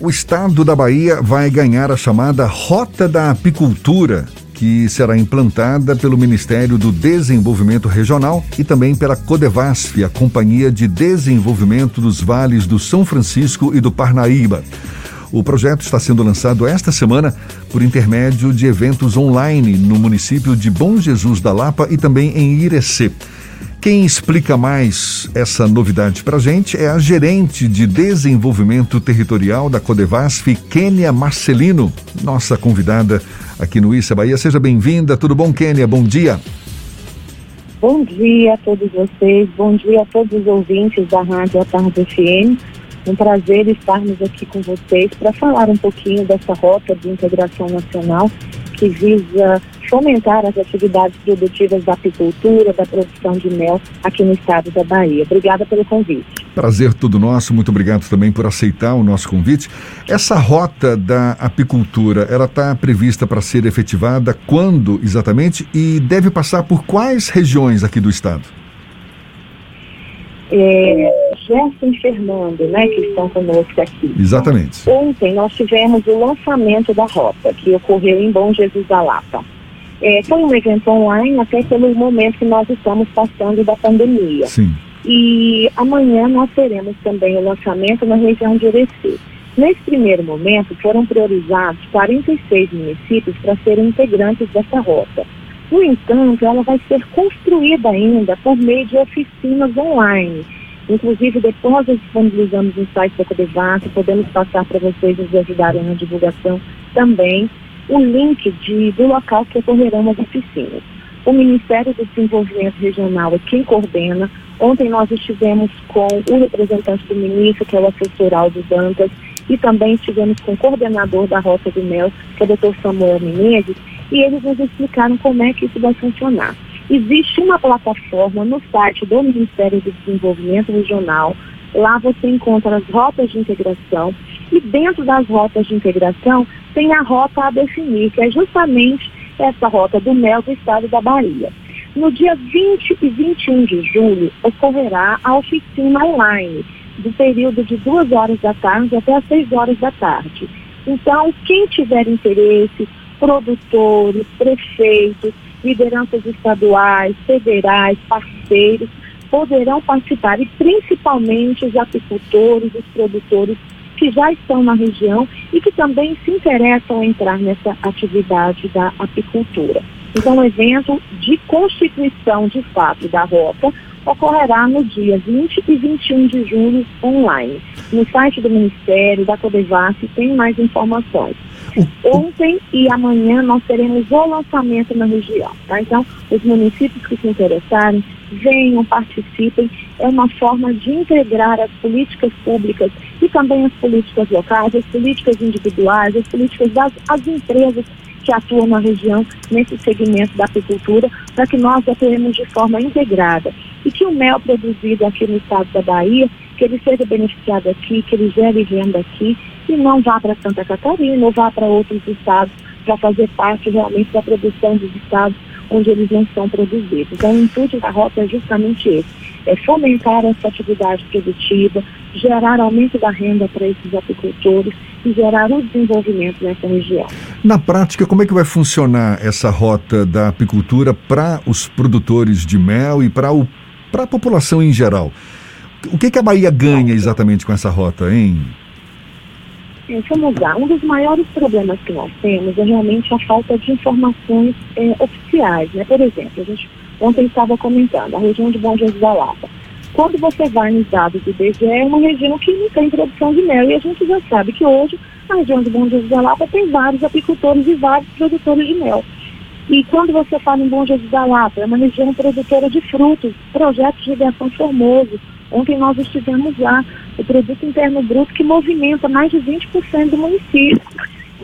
O estado da Bahia vai ganhar a chamada Rota da Apicultura, que será implantada pelo Ministério do Desenvolvimento Regional e também pela Codevasf, a Companhia de Desenvolvimento dos Vales do São Francisco e do Parnaíba. O projeto está sendo lançado esta semana por intermédio de eventos online no município de Bom Jesus da Lapa e também em Irecê. Quem explica mais essa novidade para a gente é a gerente de desenvolvimento territorial da Codevasf, Kênia Marcelino, nossa convidada aqui no Issa Bahia. Seja bem-vinda. Tudo bom, Kênia? Bom dia. Bom dia a todos vocês, bom dia a todos os ouvintes da Rádio A Tarde FM. Um prazer estarmos aqui com vocês para falar um pouquinho dessa rota de integração nacional que visa fomentar as atividades produtivas da apicultura, da produção de mel aqui no estado da Bahia. Obrigada pelo convite. Prazer todo nosso, muito obrigado também por aceitar o nosso convite. Essa rota da apicultura, ela está prevista para ser efetivada quando exatamente e deve passar por quais regiões aqui do estado? É, Gerson e Fernando, né, que estão conosco aqui. Exatamente. Ontem nós tivemos o lançamento da rota, que ocorreu em Bom Jesus da Lapa. É, foi um evento online, até pelo momento que nós estamos passando da pandemia. Sim. E amanhã nós teremos também o lançamento na região de Irecê. Nesse primeiro momento, foram priorizados 46 municípios para serem integrantes dessa rota. No entanto, ela vai ser construída ainda por meio de oficinas online. Inclusive, depois nós disponibilizamos no site da Codevasf, podemos passar para vocês nos ajudarem na divulgação também o link de, do local que ocorrerão as oficinas. O Ministério do Desenvolvimento Regional é quem coordena. Ontem nós estivemos com o representante do ministro, que é o assessor Aldo Dantas, e também estivemos com o coordenador da Rota do Mel, que é o doutor Samuel Menezes, e eles nos explicaram como é que isso vai funcionar. Existe uma plataforma no site do Ministério do Desenvolvimento Regional. Lá você encontra as rotas de integração e dentro das rotas de integração tem a rota a definir, que é justamente essa rota do mel do estado da Bahia. No dia 20 e 21 de julho ocorrerá a oficina online, do período de 2 horas da tarde até as 6 horas da tarde. Então, quem tiver interesse, produtores, prefeitos, lideranças estaduais, federais, parceiros, poderão participar e principalmente os apicultores, os produtores que já estão na região e que também se interessam em entrar nessa atividade da apicultura. Então, o evento de constituição de fato da rota ocorrerá no dia 20 e 21 de julho online. No site do Ministério, da Codevasf, tem mais informações. Ontem e amanhã nós teremos o lançamento na região. Tá? Então, os municípios que se interessarem, venham, participem. É uma forma de integrar as políticas públicas e também as políticas locais, as políticas individuais, as políticas das as empresas que atuam na região nesse segmento da apicultura, para que nós atuemos de forma integrada. E que o mel produzido aqui no estado da Bahia, que ele seja beneficiado aqui, que ele gere renda aqui e não vá para Santa Catarina ou vá para outros estados para fazer parte realmente da produção dos estados onde eles não são produzidos. Então, o intuito da rota é justamente esse, é fomentar essa atividade produtiva, gerar aumento da renda para esses apicultores e gerar o desenvolvimento nessa região. Na prática, como é que vai funcionar essa rota da apicultura para os produtores de mel e para a população em geral? O que, que a Bahia ganha exatamente com essa rota, hein? vamos lá, um dos maiores problemas que nós temos é realmente a falta de informações é, oficiais, né? Por exemplo, a gente ontem estava comentando, a região de Bom Jesus da Lapa. Quando você vai nos dados do IBGE, é uma região que não tem produção de mel, e a gente já sabe que hoje a região de Bom Jesus da Lapa tem vários apicultores e vários produtores de mel. E quando você fala em Bom Jesus da Lapa, é uma região produtora de frutos, projetos de Gação Formoso, Ontem nós estivemos lá, o produto interno bruto que movimenta mais de 20% do município.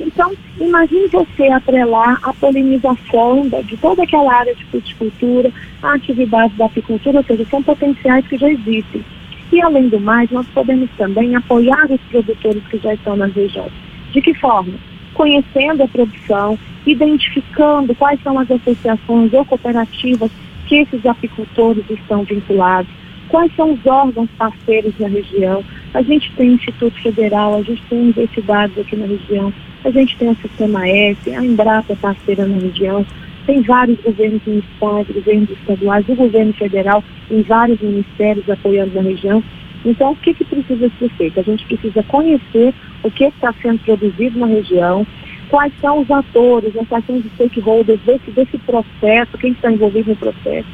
Então, imagine você atrelar a polinização de toda aquela área de fruticultura, a atividade da apicultura, ou seja, são potenciais que já existem. E, além do mais, nós podemos também apoiar os produtores que já estão nas regiões. De que forma? Conhecendo a produção, identificando quais são as associações ou cooperativas que esses apicultores estão vinculados, quais são os órgãos parceiros na região, A gente tem Instituto Federal, a gente tem universidades aqui na região, a gente tem o Sistema S, a Embrapa é parceira na região, tem vários governos municipais, governos estaduais, o governo federal, em vários ministérios apoiando na região. Então, o que, que precisa ser feito? A gente precisa conhecer o que está sendo produzido na região, quais são os atores, quais são os stakeholders desse, desse processo, quem está envolvido no processo,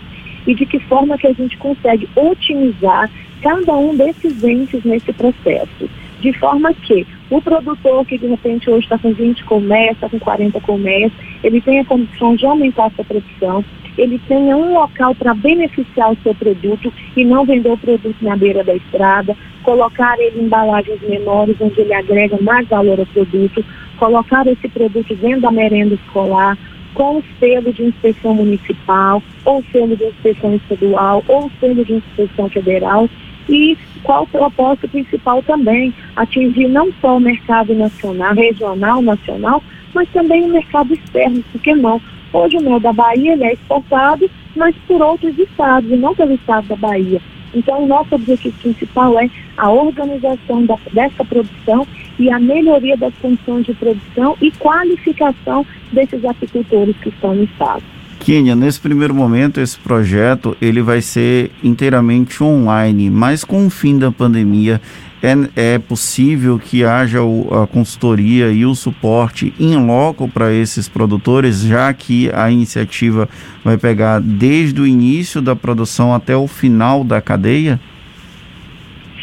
e de que forma que a gente consegue otimizar cada um desses entes nesse processo. De forma que o produtor que de repente hoje está com 20 colmeias, está com 40 colmeias, ele tenha condições de aumentar a sua produção, ele tenha um local para beneficiar o seu produto e não vender o produto na beira da estrada, colocar ele em embalagens menores, onde ele agrega mais valor ao produto, colocar esse produto dentro da merenda escolar, com selo de inspeção municipal, ou selo de inspeção estadual, ou selo de inspeção federal. E qual o propósito principal também? Atingir não só o mercado nacional, regional, nacional, mas também o mercado externo, porque não? Hoje o mel da Bahia é exportado, mas por outros estados, e não pelo estado da Bahia. Então, o nosso objetivo principal é a organização da, dessa produção e a melhoria das condições de produção e qualificação desses apicultores que estão no estado. Kênia, nesse primeiro momento, esse projeto ele vai ser inteiramente online, mas com o fim da pandemia, é, é possível que haja o, a consultoria e o suporte em loco para esses produtores, já que a iniciativa vai pegar desde o início da produção até o final da cadeia?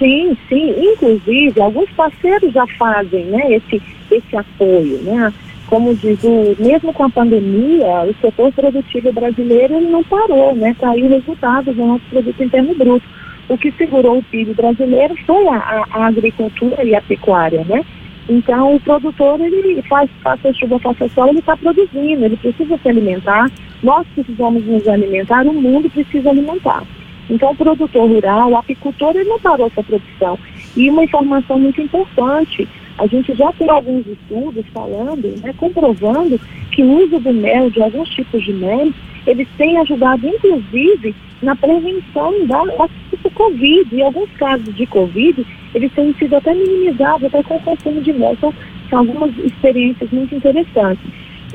Sim, sim. Inclusive, alguns parceiros já fazem né, esse, esse apoio. Né? Como diz, mesmo com a pandemia, o setor produtivo brasileiro não parou, né? Caiu resultados do nosso produto interno bruto o que segurou o PIB brasileiro foi a, a agricultura e a pecuária, né? Então, o produtor, ele faz, faça chuva, faça sol, ele está produzindo, ele precisa se alimentar, nós precisamos nos alimentar, o mundo precisa alimentar. Então, o produtor rural, o apicultor, ele não parou sua produção. E uma informação muito importante, a gente já tem alguns estudos falando, né, comprovando que o uso do mel, de alguns tipos de mel, eles têm ajudado, inclusive, na prevenção da, da Covid. Em alguns casos de Covid, eles têm sido até minimizados até com o consumo de mel. Então, são algumas experiências muito interessantes.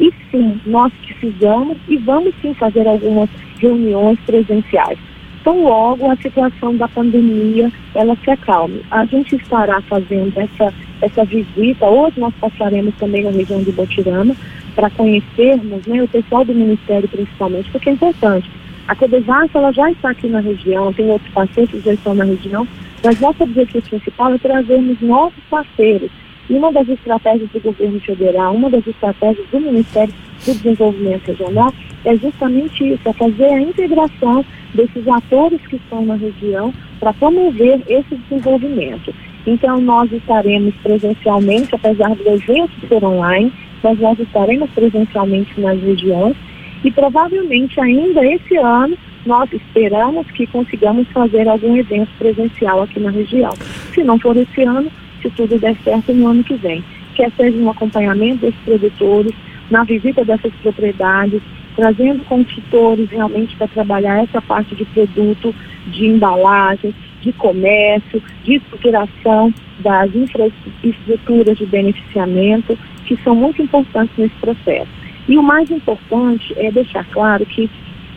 E sim, nós precisamos e vamos sim fazer algumas reuniões presenciais. Então, logo a situação da pandemia ela se acalme. A gente estará fazendo essa, essa visita. Hoje nós passaremos também na região de Botirama para conhecermos né, o pessoal do Ministério principalmente, porque é importante. A Codevas, ela já está aqui na região, tem outros parceiros que já estão na região, mas nosso objetivo principal é trazermos novos parceiros. E uma das estratégias do governo federal, uma das estratégias do Ministério do Desenvolvimento Regional é justamente isso, é fazer a integração desses atores que estão na região para promover esse desenvolvimento. Então, nós estaremos presencialmente, apesar do evento ser online, mas nós estaremos presencialmente nas regiões e provavelmente ainda esse ano nós esperamos que consigamos fazer algum evento presencial aqui na região. Se não for esse ano, se tudo der certo no ano que vem. Quer seja um acompanhamento desses produtores, na visita dessas propriedades, trazendo consultores realmente para trabalhar essa parte de produto, de embalagem, de comércio, de estruturação das infraestruturas de beneficiamento, que são muito importantes nesse processo. E o mais importante é deixar claro que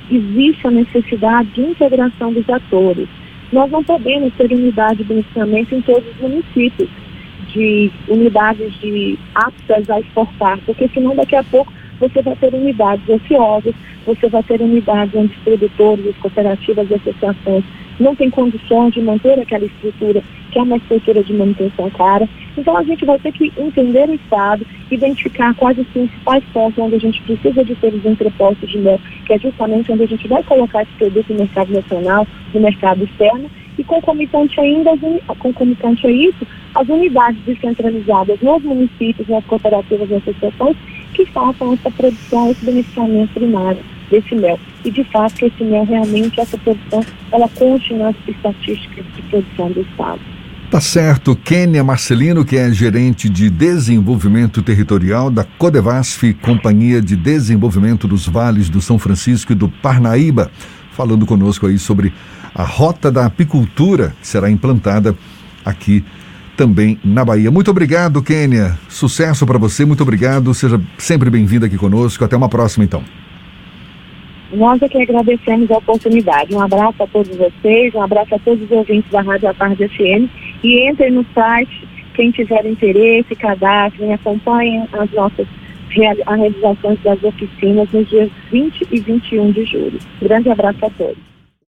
existe a necessidade de integração dos atores. Nós não podemos ter unidade de beneficiamento em todos os municípios, de unidades de aptas a exportar, porque senão daqui a pouco você vai ter unidades ociosas, você vai ter unidades onde os produtores, as cooperativas e associações não têm condições de manter aquela estrutura, que é uma estrutura de manutenção cara. Então a gente vai ter que entender o Estado, identificar quais os principais pontos onde a gente precisa de ter os entrepostos de mel, que é justamente onde a gente vai colocar esse produto no mercado nacional, no mercado externo, e concomitante ainda, concomitante a isso, as unidades descentralizadas nos municípios, nas cooperativas e associações, que façam essa produção, esse beneficiamento primário desse mel. E de fato esse mel realmente, essa produção, ela conte nas estatísticas de produção do Estado. Tá certo. Kênia Marcelino, que é gerente de desenvolvimento territorial da Codevasf, Companhia de Desenvolvimento dos Vales do São Francisco e do Parnaíba, falando conosco aí sobre a rota da apicultura que será implantada aqui também na Bahia. Muito obrigado, Kênia. Sucesso para você, muito obrigado. Seja sempre bem-vinda aqui conosco. Até uma próxima, então. Nós é que agradecemos a oportunidade. Um abraço a todos vocês, um abraço a todos os ouvintes da Rádio A Tarde FM e entrem no site, quem tiver interesse, cadastrem, acompanhem as nossas as realizações das oficinas nos dias 20 e 21 de julho. Grande abraço a todos.